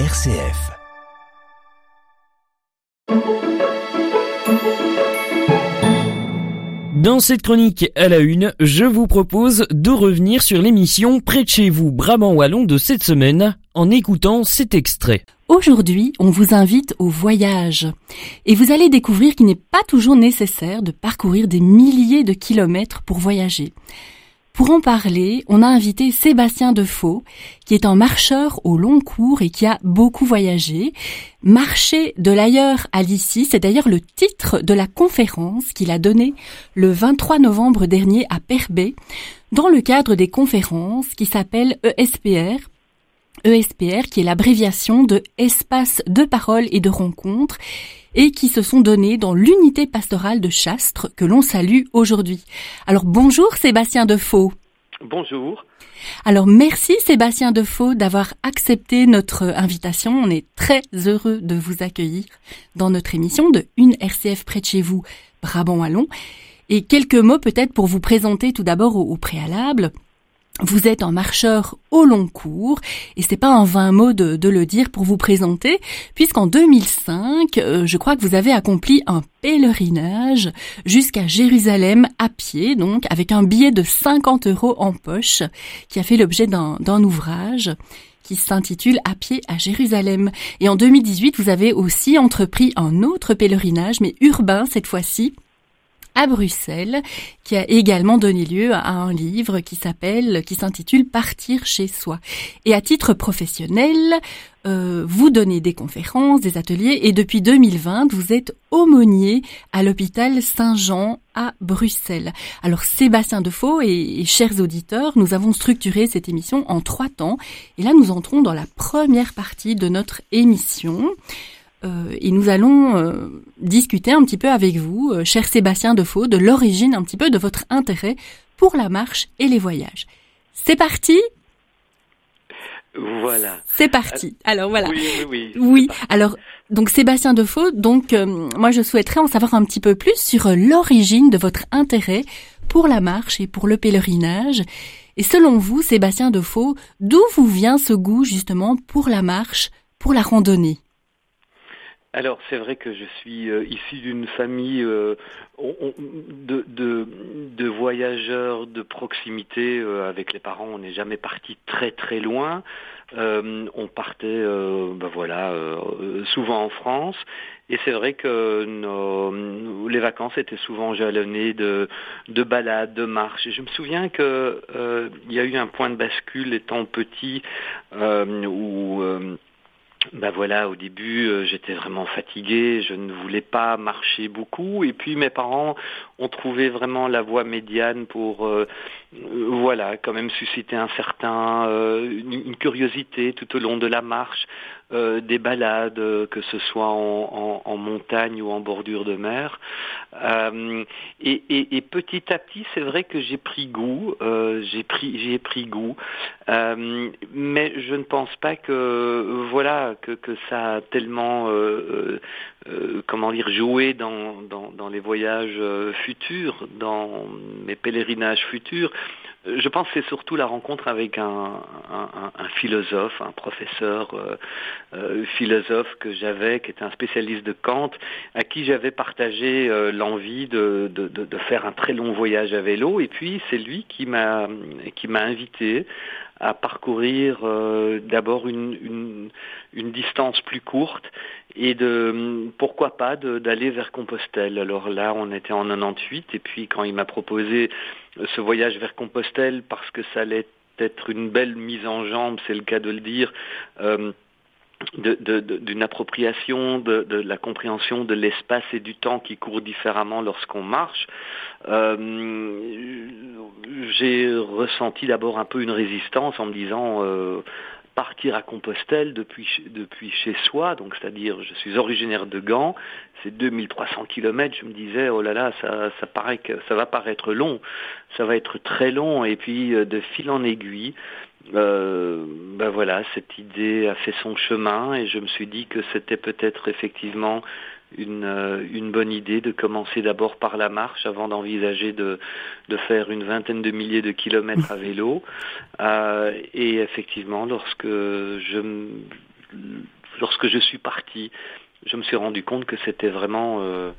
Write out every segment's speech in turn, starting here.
RCF. Dans cette chronique à la une, je vous propose de revenir sur l'émission Près de chez vous Brabant Wallon de cette semaine en écoutant cet extrait. Aujourd'hui, on vous invite au voyage. Et vous allez découvrir qu'il n'est pas toujours nécessaire de parcourir des milliers de kilomètres pour voyager. Pour en parler, on a invité Sébastien Defaux, qui est un marcheur au long cours et qui a beaucoup voyagé. Marcher de l'ailleurs à l'ici, c'est d'ailleurs le titre de la conférence qu'il a donnée le 23 novembre dernier à Perbé, dans le cadre des conférences qui s'appellent ESPR, ESPR qui est l'abréviation de Espace de parole et de rencontre et qui se sont donnés dans l'unité pastorale de Chastres que l'on salue aujourd'hui. Alors bonjour Sébastien Defaux. Bonjour. Alors merci Sébastien Defaux d'avoir accepté notre invitation. On est très heureux de vous accueillir dans notre émission de Une RCF près de chez vous, Brabant-Wallon. Et quelques mots peut-être pour vous présenter tout d'abord au, préalable. Vous êtes un marcheur au long cours, et c'est pas un vain mot de, le dire pour vous présenter, puisqu'en 2005, euh, je crois que vous avez accompli un pèlerinage jusqu'à Jérusalem à pied, donc avec un billet de 50 euros en poche, qui a fait l'objet d'un ouvrage qui s'intitule À pied à Jérusalem. Et en 2018, vous avez aussi entrepris un autre pèlerinage, mais urbain cette fois-ci, à Bruxelles, qui a également donné lieu à un livre qui s'appelle, qui s'intitule Partir chez soi. Et à titre professionnel, euh, vous donnez des conférences, des ateliers, et depuis 2020, vous êtes aumônier à l'hôpital Saint-Jean à Bruxelles. Alors Sébastien Defaux et, et chers auditeurs, nous avons structuré cette émission en trois temps, et là nous entrons dans la première partie de notre émission. Euh, et nous allons euh, discuter un petit peu avec vous, euh, cher Sébastien Defaux, de l'origine un petit peu de votre intérêt pour la marche et les voyages. C'est parti? Voilà. C'est parti. Alors voilà. Oui, oui, oui. Oui. Alors donc Sébastien Defaux, donc moi je souhaiterais en savoir un petit peu plus sur l'origine de votre intérêt pour la marche et pour le pèlerinage. Et selon vous, Sébastien Defaux, d'où vous vient ce goût justement pour la marche, pour la randonnée? Alors c'est vrai que je suis euh, issu d'une famille euh, de, de, voyageurs de proximité euh, avec les parents. On n'est jamais parti très très loin. on partait, ben voilà, souvent en France. Et c'est vrai que nos, les vacances étaient souvent jalonnées de, de balades, de marches. Et je me souviens que il y a eu un point de bascule étant petit où ben voilà, au début, euh, j'étais vraiment fatigué, je ne voulais pas marcher beaucoup, et puis mes parents ont trouvé vraiment la voie médiane pour, euh, voilà, quand même susciter un certain, une, curiosité tout au long de la marche, des balades, que ce soit en, montagne ou en bordure de mer. Et, et, petit à petit, c'est vrai que j'ai pris goût, j'ai pris, j'ai pris goût, mais je ne pense pas que, voilà, que, ça a tellement, euh, euh, euh, comment dire, joué dans, dans, les voyages futurs, dans mes pèlerinages futurs. Je pense que c'est surtout la rencontre avec un, philosophe, un professeur philosophe que j'avais, qui était un spécialiste de Kant, à qui j'avais partagé l'envie de, de, faire un très long voyage à vélo. Et puis c'est lui qui m'a invité à parcourir euh, d'abord une, une, une, distance plus courte et de pourquoi pas d'aller vers Compostelle. Alors là, on était en 98 et puis quand il m'a proposé ce voyage vers Compostelle parce que ça allait être une belle mise en jambe, c'est le cas de le dire. Euh, d'une appropriation de, la compréhension de l'espace et du temps qui court différemment lorsqu'on marche. Euh, j'ai ressenti d'abord un peu une résistance en me disant euh, partir à Compostelle depuis, depuis chez soi, donc c'est-à-dire je suis originaire de Gand, c'est 2300 km, je me disais oh là là, ça, ça paraît que ça va paraître long, ça va être très long, et puis euh, de fil en aiguille, euh, ben voilà, cette idée a fait son chemin et je me suis dit que c'était peut-être effectivement une, euh, une bonne idée de commencer d'abord par la marche avant d'envisager de, de faire une vingtaine de milliers de kilomètres à vélo. Euh, et effectivement, lorsque je lorsque je suis parti, je me suis rendu compte que c'était vraiment euh,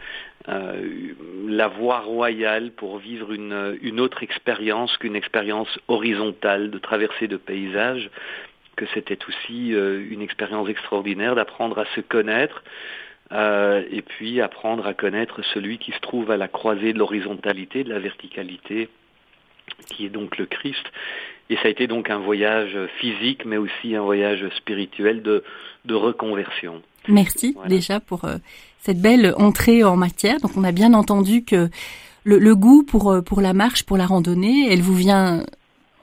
euh, la voie royale pour vivre une, une autre expérience qu'une expérience horizontale de traversée de paysages, que c'était aussi une expérience extraordinaire d'apprendre à se connaître et puis apprendre à connaître celui qui se trouve à la croisée de l'horizontalité, de la verticalité, qui est donc le Christ. Et ça a été donc un voyage physique, mais aussi un voyage spirituel de, de reconversion. Merci déjà pour euh, cette belle entrée en matière. Donc on a bien entendu que le, goût pour euh, pour la marche, pour la randonnée, elle vous vient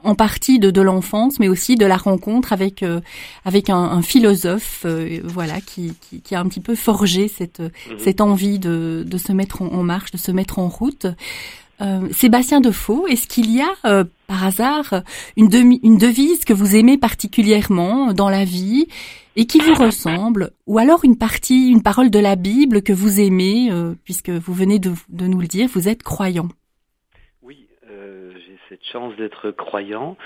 en partie de, de l'enfance, mais aussi de la rencontre avec euh, avec un, philosophe, voilà, qui, qui, qui, a un petit peu forgé cette mhm. cette envie de, de se mettre en, marche, de se mettre en route. Sébastien Defaux, est-ce qu'il y a par hasard une, demi, une devise que vous aimez particulièrement dans la vie et qui vous ressemble, ou alors une partie, une parole de la Bible que vous aimez, euh, puisque vous venez de, nous le dire, vous êtes croyant? Euh, cette chance d'être croyant.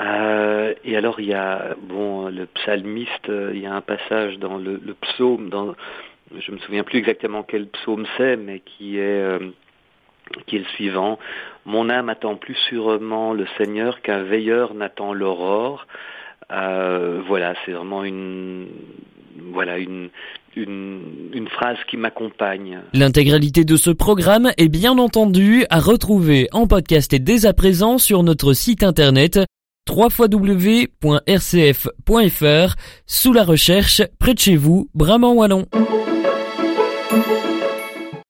Euh, et alors il y a, bon, le psalmiste, il y a un passage dans le, psaume, dans, je me souviens plus exactement quel psaume c'est, mais qui est qui est le suivant. Mon âme attend plus sûrement le Seigneur qu'un veilleur n'attend l'aurore. Euh, voilà, c'est vraiment une voilà une, une, phrase qui m'accompagne. L'intégralité de ce programme est bien entendu à retrouver en podcast et dès à présent sur notre site internet www.rcf.fr sous la recherche près de chez vous, Bramant Wallon.